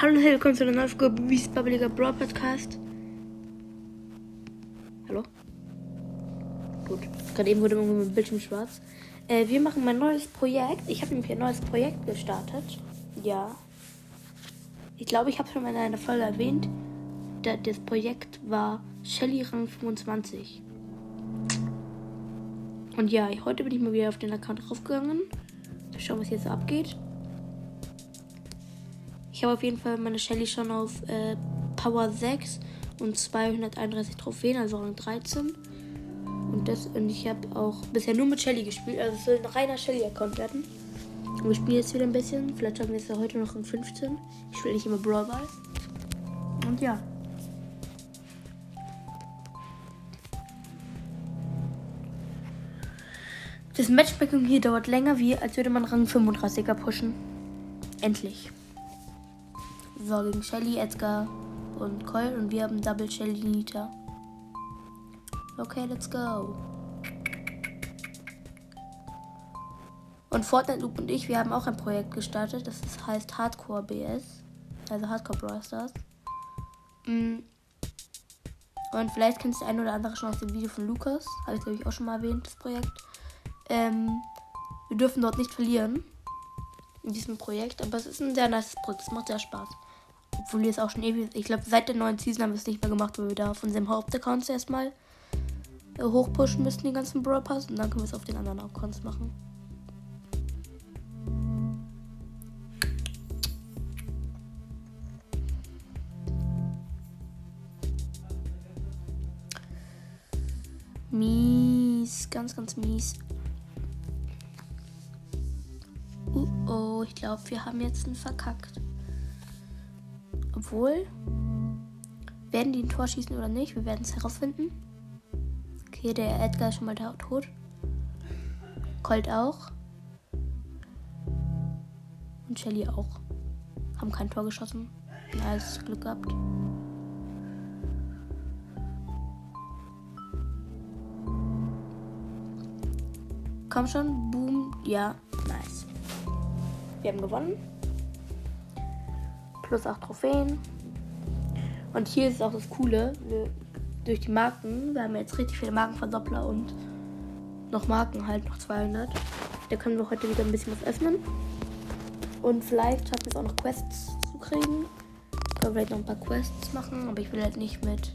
Hallo und willkommen zu einer neuen Folge Beast Publicer Brawl Podcast. Hallo? Gut, gerade eben wurde mein Bildschirm schwarz. Äh, wir machen mein neues Projekt. Ich habe nämlich ein neues Projekt gestartet. Ja. Ich glaube, ich habe schon mal in einer Folge erwähnt. Da, das Projekt war Shelly Rang 25. Und ja, heute bin ich mal wieder auf den Account draufgegangen. Schauen, was jetzt so abgeht. Ich habe auf jeden Fall meine Shelly schon auf äh, Power 6 und 231 Trophäen, also Rang 13. Und, das, und ich habe auch bisher nur mit Shelly gespielt. Also es soll ein reiner Shelly-Account werden. Und wir spielen jetzt wieder ein bisschen. Vielleicht haben wir es ja heute noch Rang 15. Ich spiele nicht immer Brawl Ball. Und ja. Das Matchmaking hier dauert länger, wie als würde man Rang 35er pushen. Endlich. So, gegen Shelly, Edgar und Coil. Und wir haben Double Shelly Nita. Okay, let's go. Und Fortnite Loop und ich, wir haben auch ein Projekt gestartet. Das heißt Hardcore BS. Also Hardcore Brawl. Mm. Und vielleicht kennst du ein oder andere schon aus dem Video von Lukas. Habe ich, glaube ich, auch schon mal erwähnt, das Projekt. Ähm, wir dürfen dort nicht verlieren. In diesem Projekt. Aber es ist ein sehr nice Projekt. Es macht sehr Spaß. Obwohl wir es auch schon ewig. Ich glaube, seit der neuen Season haben wir es nicht mehr gemacht, weil wir da auf unserem Hauptaccount erstmal äh, hochpushen müssen, die ganzen Brawl Pass. Und dann können wir es auf den anderen Accounts machen. Mies, ganz, ganz mies. Uh oh, ich glaube, wir haben jetzt einen verkackt. Obwohl, werden die ein Tor schießen oder nicht? Wir werden es herausfinden. Okay, der Edgar ist schon mal tot. Colt auch. Und Shelly auch. Haben kein Tor geschossen. Nice, Glück gehabt. Komm schon, boom, ja, nice. Wir haben gewonnen plus 8 Trophäen. Und hier ist auch das Coole, wir, durch die Marken, wir haben jetzt richtig viele Markenverdoppler und noch Marken halt, noch 200. Da können wir heute wieder ein bisschen was öffnen. Und vielleicht schaffen wir es auch noch Quests zu kriegen. Können wir vielleicht noch ein paar Quests machen, aber ich will halt nicht mit.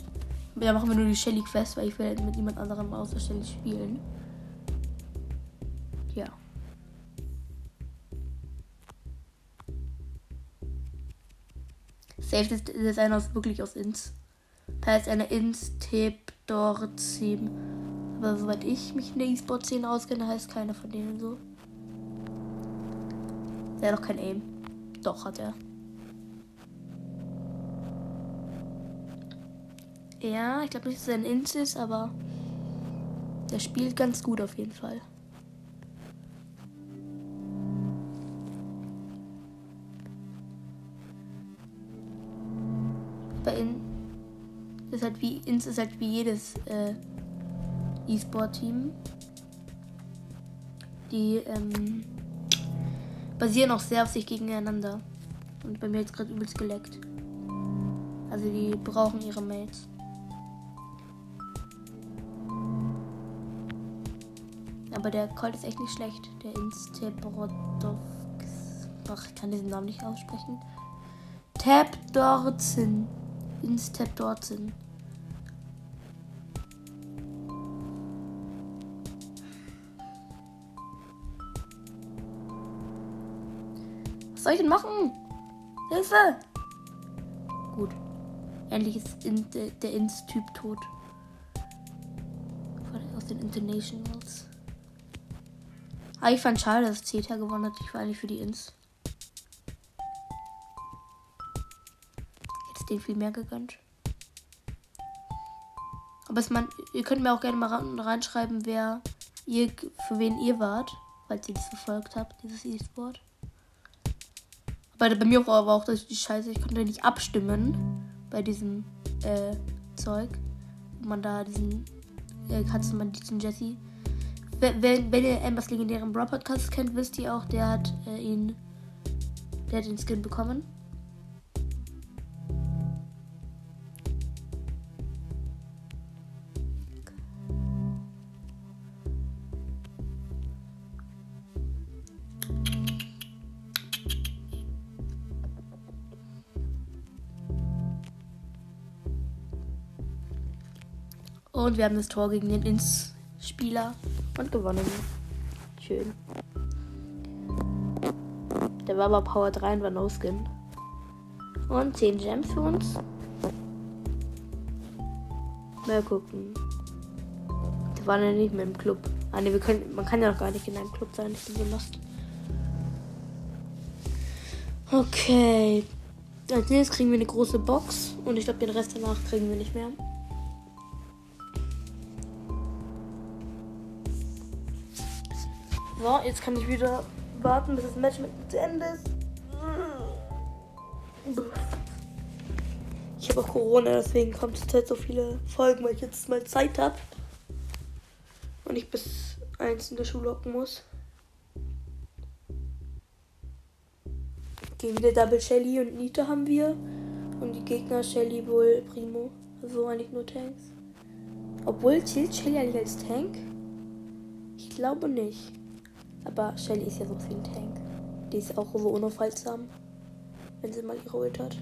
Da machen wir nur die Shelly Quest, weil ich will halt mit niemand anderem außer Shelly spielen. Ja. Safe ist das einer wirklich aus Ins. Da ist eine Ins-Tipp dort Team. Aber soweit ich mich in der E-Sport-Szene auskenne, heißt keiner von denen so. Der hat doch kein Aim. Doch, hat er. Ja, ich glaube nicht, dass er ein Ins ist, aber der spielt ganz gut auf jeden Fall. Halt wie ins ist halt wie jedes äh, E-Sport-Team. Die ähm, basieren auch sehr auf sich gegeneinander. Und bei mir jetzt gerade übelst geleckt. Also die brauchen ihre Mates. Aber der Colt ist echt nicht schlecht. Der Instebrodov. Ach, ich kann diesen Namen nicht aussprechen. Tab Dorzin ins Tab soll ich denn machen? Hilfe! Gut. Endlich ist in, der, der Ins-Typ tot. Aus den Internationals. Aber ich fand schade, dass Zeta gewonnen hat. Ich war eigentlich für die Ins. den viel mehr gegönnt. Aber es man, ihr könnt mir auch gerne mal reinschreiben, wer ihr, für wen ihr wart, falls ihr das verfolgt habt, dieses E-Sport. Aber bei mir war aber auch das die Scheiße, ich konnte nicht abstimmen bei diesem äh, Zeug. Wo man da diesen, äh, diesen Jesse. Wenn, wenn, ihr Ambers legendären Brawl Podcast kennt, wisst ihr auch, der hat äh, ihn, der hat den Skin bekommen. Und wir haben das Tor gegen den Ins-Spieler und gewonnen. Schön. Der war aber Power 3 und war No Skin. Und 10 Gems für uns. Mal gucken. Der war ja nicht mehr im Club. Ah, können, man kann ja noch gar nicht in einem Club sein. Ich bin so lost. Okay. Als nächstes kriegen wir eine große Box. Und ich glaube, den Rest danach kriegen wir nicht mehr. So, jetzt kann ich wieder warten, bis das Match mit zu Ende ist. Ich habe auch Corona, deswegen kommt es halt so viele Folgen, weil ich jetzt mal Zeit habe. Und ich bis eins in der Schule hocken muss. Gegen wieder Double Shelly und Nita haben wir. Und die Gegner Shelly, Bull, Primo. Also eigentlich nur Tanks. Obwohl zählt Shelly eigentlich als Tank? Ich glaube nicht. Aber Shelly ist ja so ein Tank. Die ist auch so unaufhaltsam, wenn sie mal ihre Ult hat.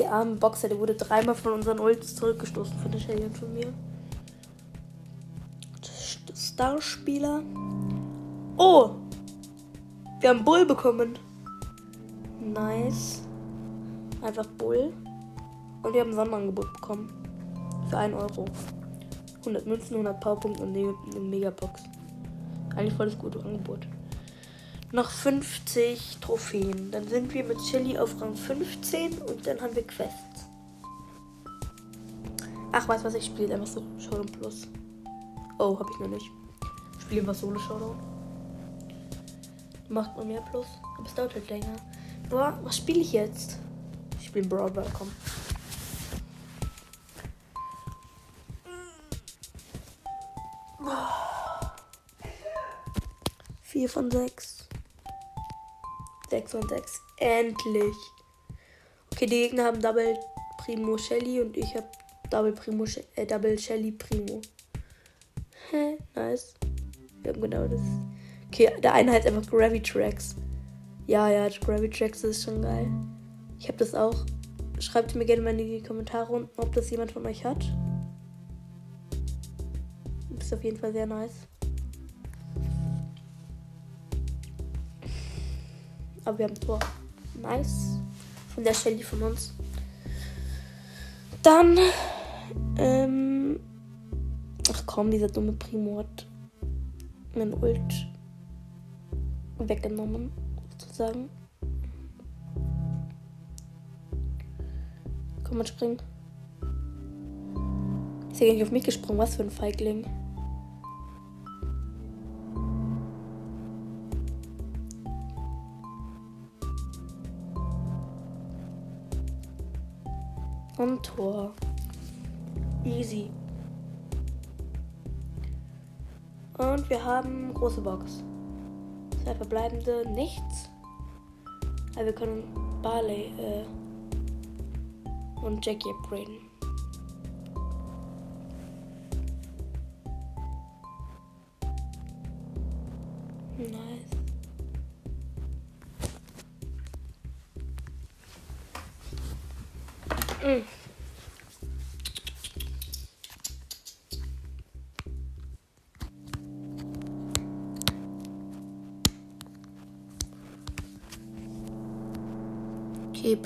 Der arme Boxer, der wurde dreimal von unseren Ults zurückgestoßen von der Shelly und von mir. Starspieler. Oh! Wir haben Bull bekommen. Nice. Einfach Bull. Und wir haben Sonderangebot bekommen. Für 1 Euro. 100 Münzen, 100 Powerpunkte und eine Megabox. Eigentlich voll das gute Angebot. Noch 50 Trophäen. Dann sind wir mit Chili auf Rang 15 und dann haben wir Quests. Ach, weißt was? Ich spiele einfach so Showdown Plus. Oh, hab ich noch nicht spielen wir Solo Showdown. Macht man mehr Plus, aber es dauert halt länger. Boah, was spiele ich jetzt? Ich spiele Brawl Ball, komm. Vier von sechs. Sechs von sechs. Endlich. Okay, die Gegner haben Double Primo Shelly und ich habe Double Primo äh, Double Shelly Primo. Hä? Nice. Haben genau das. Okay, der eine heißt einfach Gravitrax. Ja, ja, Gravitrax ist schon geil. Ich habe das auch. Schreibt mir gerne mal in die Kommentare unten, ob das jemand von euch hat. Ist auf jeden Fall sehr nice. Aber wir haben Tor. Nice. Von der Shelly von uns. Dann. Ähm. Ach komm, dieser dumme Primo hat mein Ult weggenommen, sozusagen. Komm mal springen. Ist ja nicht auf mich gesprungen, was für ein Feigling. Und Tor. Easy. Und wir haben große Box. Zwei verbleibende nichts. Aber wir können Barley äh, und Jackie upgraden.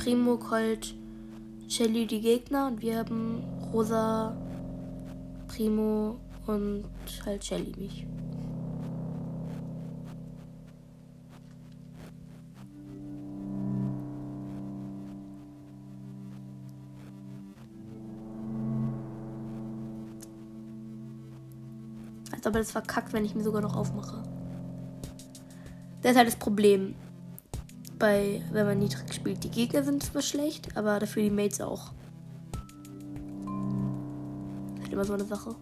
Primo, Colt, Shelly die Gegner und wir haben Rosa, Primo und halt Shelly mich. Als ob er das verkackt, wenn ich mir sogar noch aufmache. Das ist halt das Problem bei, wenn man niedrig spielt. Die Gegner sind zwar schlecht, aber dafür die Mates auch. Das ist halt immer so eine Sache.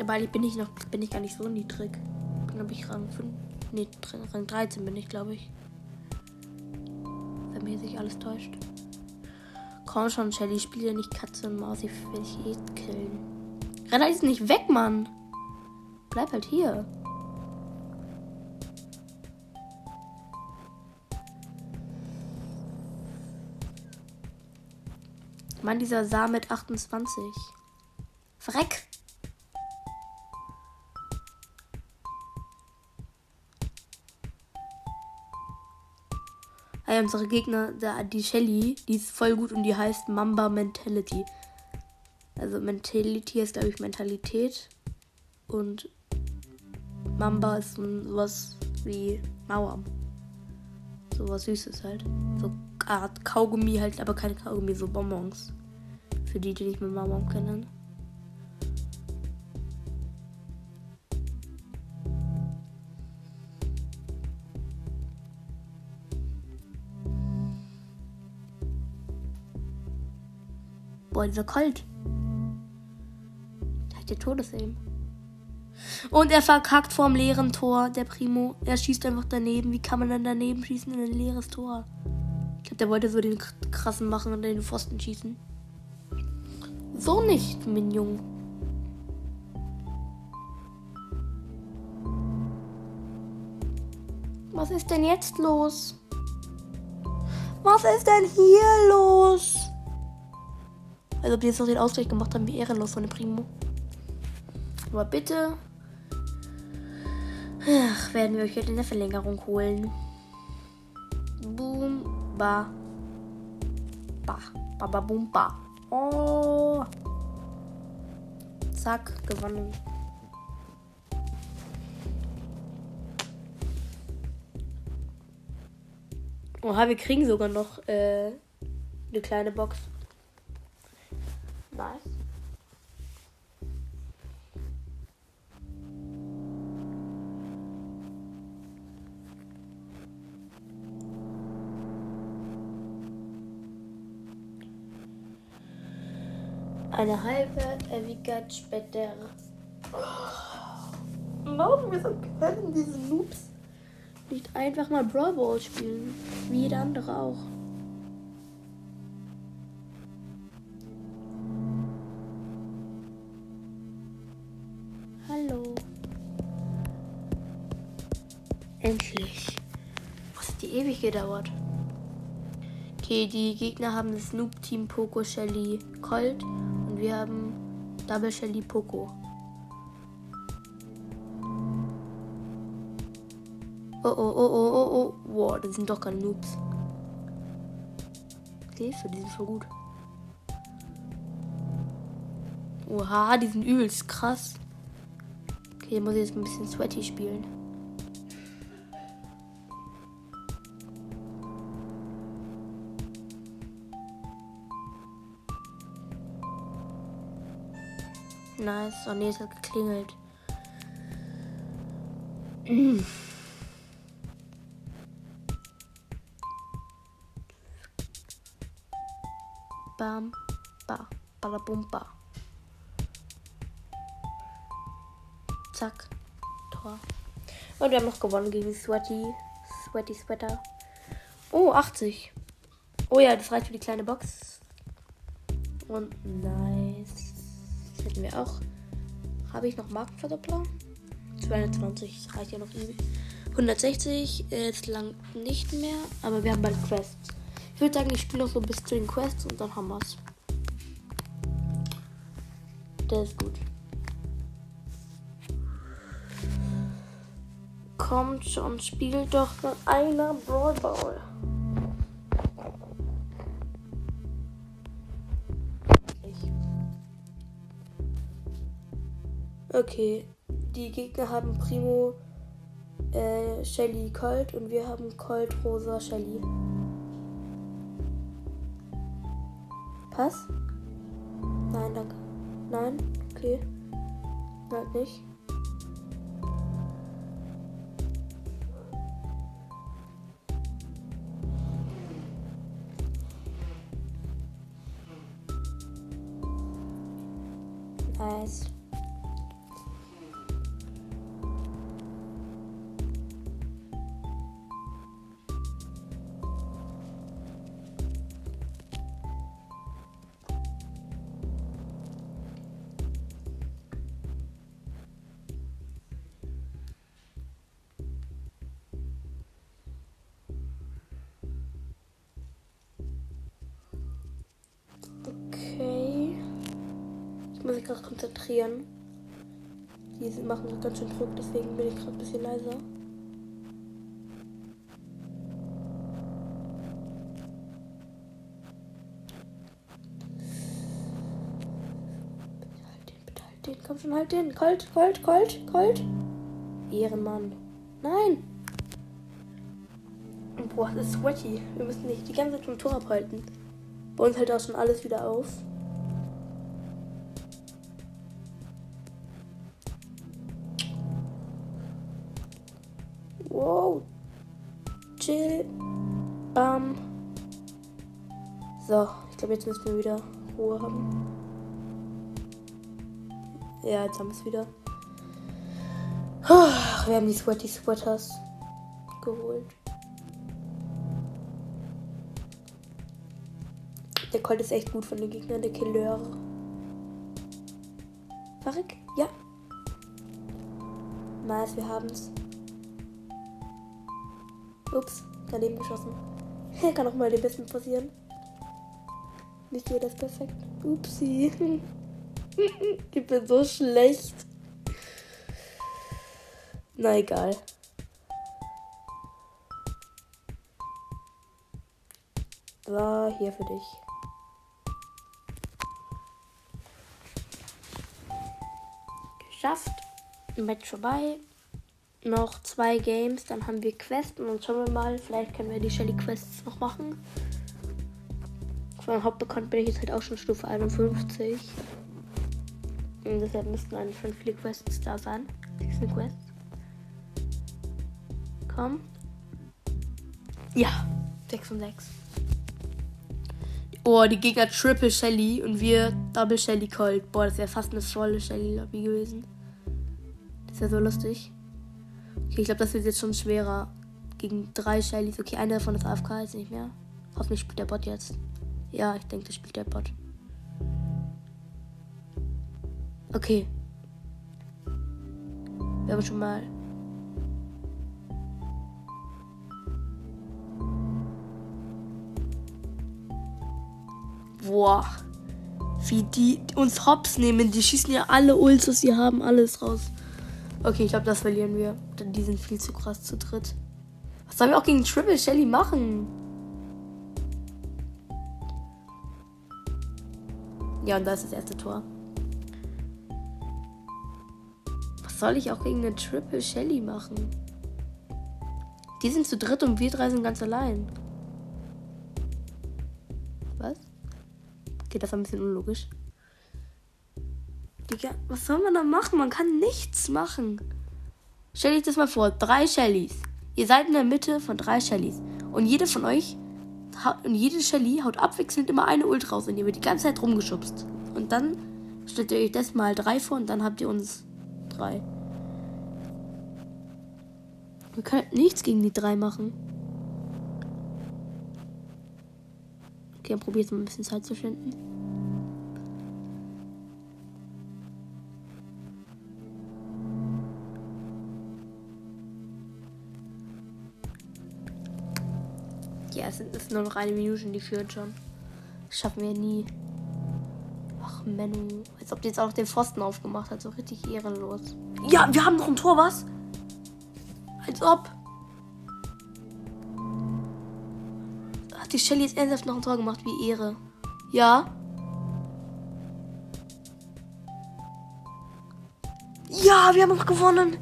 Aber bin ich noch bin ich gar nicht so niedrig. dann habe ich Rang 5. Nee, Rang 13 bin ich, glaube ich. Wenn mir sich alles täuscht. Komm schon, Shelly, spiel ja nicht Katze und Maus, ich will dich eh killen. Renn ist nicht weg, Mann. Bleib halt hier. Mann, dieser Saar mit 28. Freck. Hey, unsere Gegner, die Shelly, die ist voll gut und die heißt Mamba Mentality. Also Mentality ist, glaube ich, Mentalität. Und Mamba ist sowas wie Mauer. Sowas Süßes halt. So Art Kaugummi halt, aber keine Kaugummi, so Bonbons. Für die, die nicht mit Mama kennen. Boah, dieser Colt. Der hat Todesaim. Und er verkackt vorm leeren Tor, der Primo. Er schießt einfach daneben. Wie kann man denn daneben schießen in ein leeres Tor? Ich glaube, der wollte so den krassen machen und den Pfosten schießen. So nicht, Junge. Was ist denn jetzt los? Was ist denn hier los? Also ob die jetzt noch den Ausgleich gemacht haben, wie ehrenlos von dem Primo. Aber bitte. Ach, werden wir euch heute in der Verlängerung holen. Boom, ba. Ba. Ba, ba, boom, ba. Oh. Zack, gewonnen. Oha, wir kriegen sogar noch äh, eine kleine Box. Nice. Eine halbe Ewigkeit später. Warum wieso können diese Noobs nicht einfach mal Brawl Ball spielen? Wie jeder andere auch. Gedauert? Okay, die Gegner haben das Noob-Team Poco Shelly Colt wir haben Double Shelly Poco. Oh, oh, oh, oh, oh, oh. Wow, das sind doch keine Noobs. Für die sind voll gut. Oha, die sind übelst krass. Okay, muss ich jetzt ein bisschen sweaty spielen. Nice. Oh ne, es hat geklingelt. Bam, ba, balabum, ba. Zack, Tor. Und wir haben noch gewonnen gegen Sweaty, Sweaty Sweater. Oh, 80. Oh ja, das reicht für die kleine Box. Und nice hätten wir auch. Habe ich noch Markenverdoppler? 220, das reicht ja noch ewig. 160, jetzt lang nicht mehr, aber wir haben bald Quests. Ich würde sagen, ich spiele noch so bis zu den Quests und dann haben wir es. Der ist gut. Kommt schon, spielt doch einer Brawl Ball. Okay, die Gegner haben Primo, äh, Shelly, Colt und wir haben Colt, Rosa, Shelly. Pass? Nein, danke. Nein? Okay. Nein, nicht. Muss mich gerade konzentrieren. Die machen gerade ganz schön Druck, deswegen bin ich gerade ein bisschen leiser. Halt halt komm schon, halt den. Colt, Colt, Colt, Colt. Ehrenmann. Nein! Boah, das ist sweaty. Wir müssen nicht die ganze Zeit vom Tor abhalten. Bei uns hält auch schon alles wieder auf. Wow. Chill. Bam. So, ich glaube, jetzt müssen wir wieder Ruhe haben. Ja, jetzt haben wir es wieder. Ach, wir haben die Sweaty Sweaters geholt. Der Colt ist echt gut von den Gegnern, der Killer. Verrick? Ja. Nice, wir haben's. Ups, daneben geschossen. Kann auch mal den Besten passieren. Nicht jeder ist perfekt. Upsi. ich bin so schlecht. Na egal. So, hier für dich. Geschafft. Match vorbei. Noch zwei Games, dann haben wir Quests und schauen wir mal, vielleicht können wir die Shelly Quests noch machen. Von meinem Hauptaccount bin ich jetzt halt auch schon Stufe 51. Und deshalb müssten eigentlich schon viele Quests da sein. Diesen Quests. Komm. Ja, 6 und 6. Oh, die Gegner Triple Shelly und wir Double Shelly Cold. Boah, das wäre fast eine volle Shelly Lobby gewesen. Das wäre so lustig. Okay, ich glaube, das wird jetzt schon schwerer. Gegen drei Shellys. Okay, eine davon ist AFK, jetzt nicht mehr. Hoffentlich spielt der Bot jetzt. Ja, ich denke, das spielt der Bot. Okay. Wir haben schon mal. Boah. Wie die uns hops nehmen. Die schießen ja alle Ults, was sie haben, alles raus. Okay, ich glaube, das verlieren wir. Denn die sind viel zu krass zu dritt. Was sollen wir auch gegen Triple Shelly machen? Ja, und da ist das erste Tor. Was soll ich auch gegen eine Triple Shelly machen? Die sind zu dritt und wir drei sind ganz allein. Was? Okay, das war ein bisschen unlogisch. Digga, was soll man da machen? Man kann nichts machen. Stell dich das mal vor, drei Shellys. Ihr seid in der Mitte von drei Shellys. Und jede von euch und jede Shelly haut abwechselnd immer eine Ult raus und ihr wird die ganze Zeit rumgeschubst. Und dann stellt ihr euch das mal drei vor und dann habt ihr uns drei. Wir können nichts gegen die drei machen. Okay, dann probier jetzt mal ein bisschen Zeit zu finden. Nur noch eine Minute und die. Das schaffen wir nie. Ach, Menno. Als ob die jetzt auch noch den Pfosten aufgemacht hat. So richtig ehrenlos. Ja, wir haben noch ein Tor, was? Als ob. Hat die Shelly jetzt ernsthaft noch ein Tor gemacht? Wie Ehre. Ja. Ja, wir haben noch gewonnen.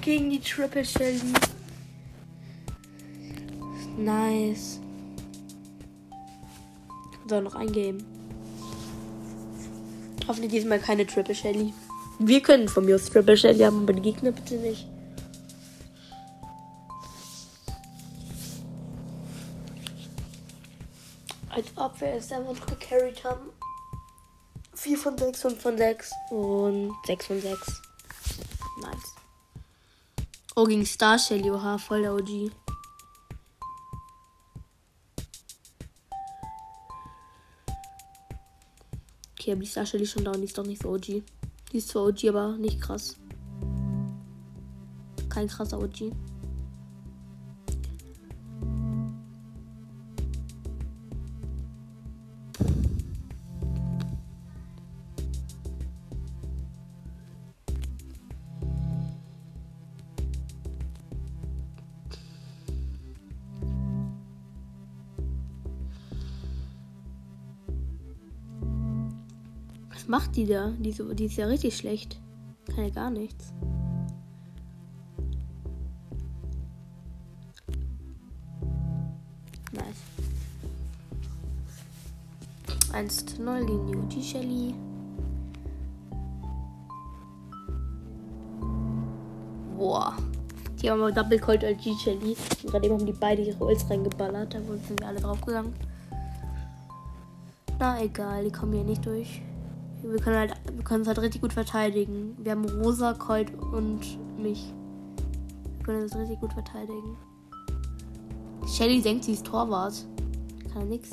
Gegen die Triple Shelly. Nice. So, noch ein Game. Hoffentlich diesmal keine Triple Shelly. Wir können von mir aus Triple Shelly haben, aber die Gegner bitte nicht. Als ob wir es einfach gecarried haben. 4 von 6, 5 von 6 und 6 von 6. Nice. Oh, gegen Star Shelly, oha, voll der OG. Okay, aber die Star Shelly schon down, die ist doch nicht so OG. Die ist zwar OG, aber nicht krass. Kein krasser OG. Was macht die da? Die, die ist ja richtig schlecht. Kann ja gar nichts. Nice. 1 zu 0 gegen die UG Shelly. Boah. Die haben aber Double Colt als G-Shelly. Gerade eben haben die beide ihre Ults reingeballert. Da sind wir alle drauf gegangen. Na egal, die kommen hier nicht durch. Wir können halt, wir können es halt richtig gut verteidigen. Wir haben Rosa, Colt und mich. Wir können das richtig gut verteidigen. Shelly denkt, sie ist Torwart. Kann ja nix.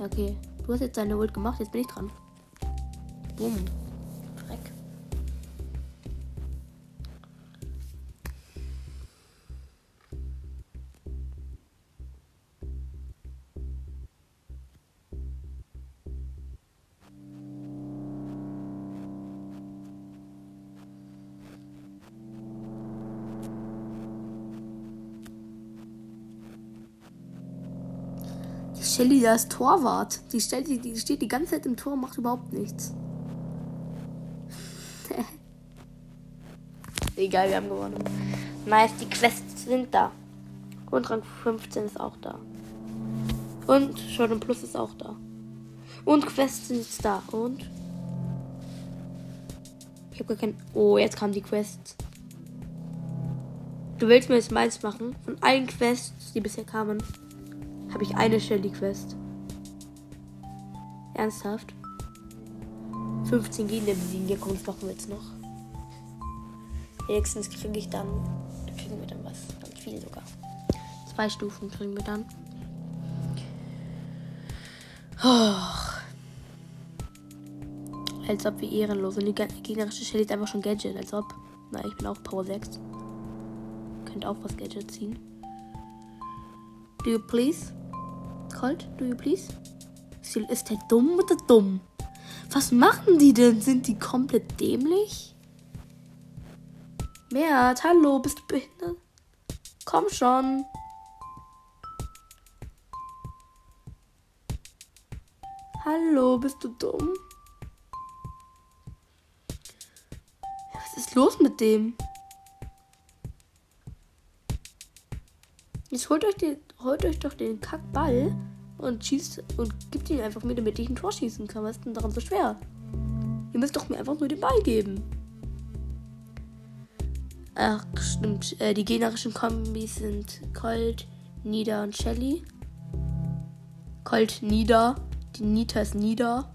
Okay. Du hast jetzt deine Ult gemacht, jetzt bin ich dran. Bumm. Shelly, da ist Torwart. Die, stellt, die, die steht die ganze Zeit im Tor und macht überhaupt nichts. Egal, wir haben gewonnen. Nice, die Quests sind da. Und Rang 15 ist auch da. Und Jordan Plus ist auch da. Und Quests sind da. Und? Ich habe gar kein. Oh, jetzt kam die Quest. Du willst mir jetzt meins machen? Von allen Quests, die bisher kamen habe ich eine Shelly Quest. Ernsthaft? 15 Gegner besiegen. Ja, komm, das machen wir jetzt noch. Wenigstens kriege ich dann. Da kriegen wir dann was. Ganz viel sogar. Zwei Stufen kriegen wir dann. Oh. Als ob wir ehrenlos. Und die gegnerische Shelly ist einfach schon Gadget. Als ob. Na, ich bin auch Power 6. Könnt auch was Gadget ziehen. Do you please? Colt, do you please? Ist der dumm oder dumm? Was machen die denn? Sind die komplett dämlich? Mert, hallo, bist du behindert? Komm schon. Hallo, bist du dumm? Was ist los mit dem? Jetzt holt euch, den, holt euch doch den Kackball und schießt und gibt ihn einfach mir, damit ich ein Tor schießen kann. Was ist denn daran so schwer? Ihr müsst doch mir einfach nur den Ball geben. Ach, stimmt. Äh, die generischen Kombis sind Colt, Nida und Shelly. Colt, Nida. Die Nita ist Nida.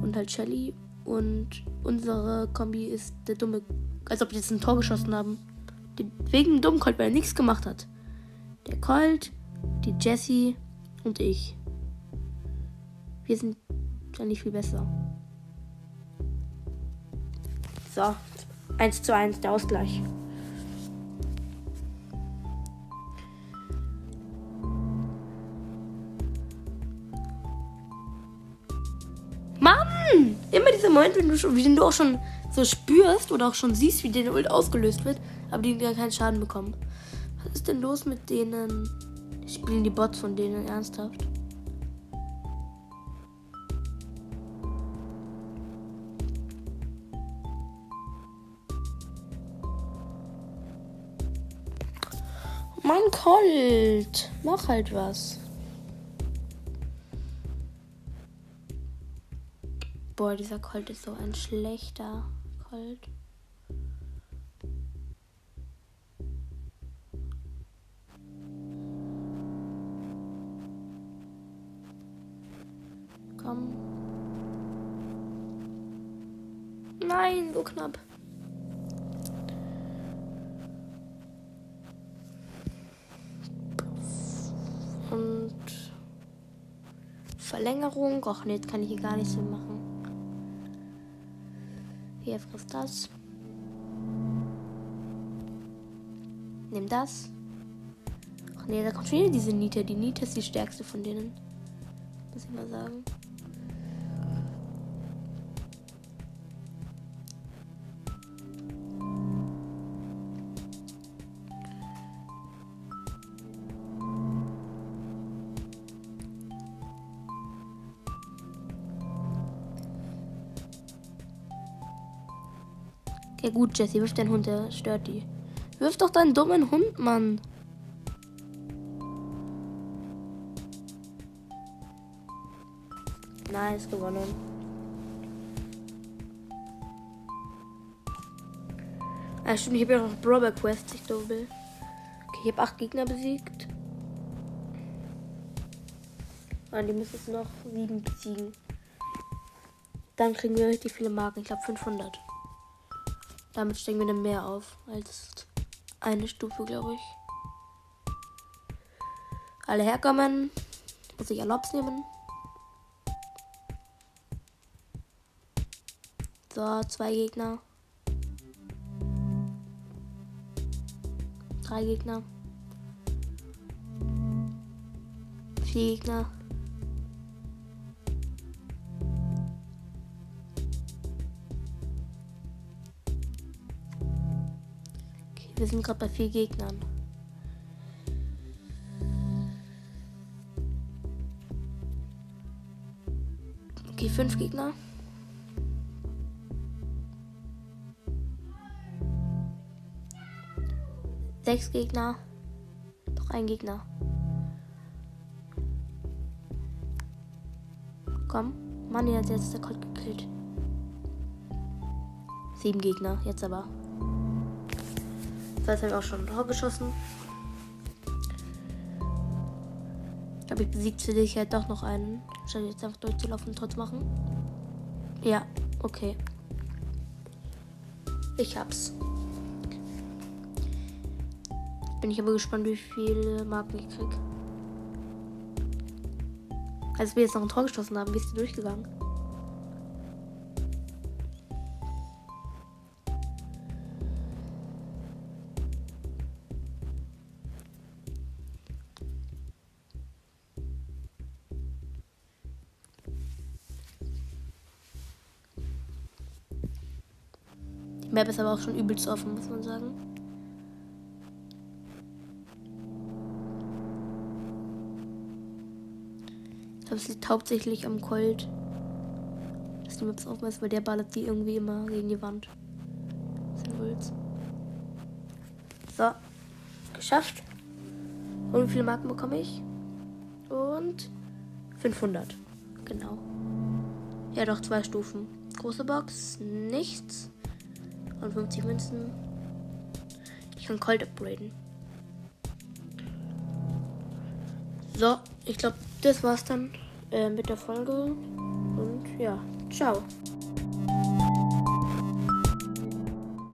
Und halt Shelly. Und unsere Kombi ist der dumme. Als ob die jetzt ein Tor geschossen haben. Wegen dem dummen Colt, weil er nichts gemacht hat. Der Colt, die Jessie und ich. Wir sind dann nicht viel besser. So, 1 zu 1 der Ausgleich. Mann! Immer dieser Moment, wenn du, schon, wie du auch schon so spürst oder auch schon siehst, wie der Ult ausgelöst wird, aber die gar keinen Schaden bekommen. Was ist denn los mit denen? Spielen die Bots von denen ernsthaft? Mann, Colt. Mach halt was. Boah, dieser Colt ist so ein schlechter Colt. Komm. Nein, so knapp. Und Verlängerung. Och, nee, jetzt kann ich hier gar nichts mehr machen. Hier frisst das. Nimm das. Ach nee, da kommt schon wieder diese Nita. Die Nita ist die stärkste von denen. Muss ich mal sagen. Okay, gut, Jesse, wirf deinen Hund, der stört die. Wirf doch deinen dummen Hund, Mann. Nice, gewonnen. Ah, stimmt, ich habe ja noch Brawler Quest, ich glaube. Okay, ich habe acht Gegner besiegt. Ah, die müssen es noch sieben besiegen. Dann kriegen wir richtig viele Marken. Ich glaube 500. Damit steigen wir dann mehr auf als eine Stufe, glaube ich. Alle herkommen. Muss ich Erlaubs nehmen. So, zwei Gegner. Drei Gegner. Vier Gegner. Wir sind gerade bei vier Gegnern. Okay, fünf Gegner. Sechs Gegner. Doch ein Gegner. Komm. Mann, hat jetzt der Colt gekillt. Sieben Gegner, jetzt aber. Das habe ich auch schon ein Tor geschossen. Ich glaube, ich besiegt für dich halt doch noch einen. Statt jetzt einfach durchzulaufen und Tor zu machen. Ja, okay. Ich hab's. Bin ich aber gespannt, wie viele Marken ich krieg. Als wir jetzt noch ein Tor geschossen haben, wie ist die durchgegangen? Map ist aber auch schon übelst offen, muss man sagen. Ich glaube, es liegt hauptsächlich am Colt. Dass die Maps offen ist, weil der ballert die irgendwie immer gegen die Wand. So, geschafft. Und wie viele Marken bekomme ich? Und 500. Genau. Ja, doch zwei Stufen. Große Box, nichts. Und 50 Münzen. Ich kann Colt upgraden. So, ich glaube, das war's dann äh, mit der Folge. Und ja, ciao.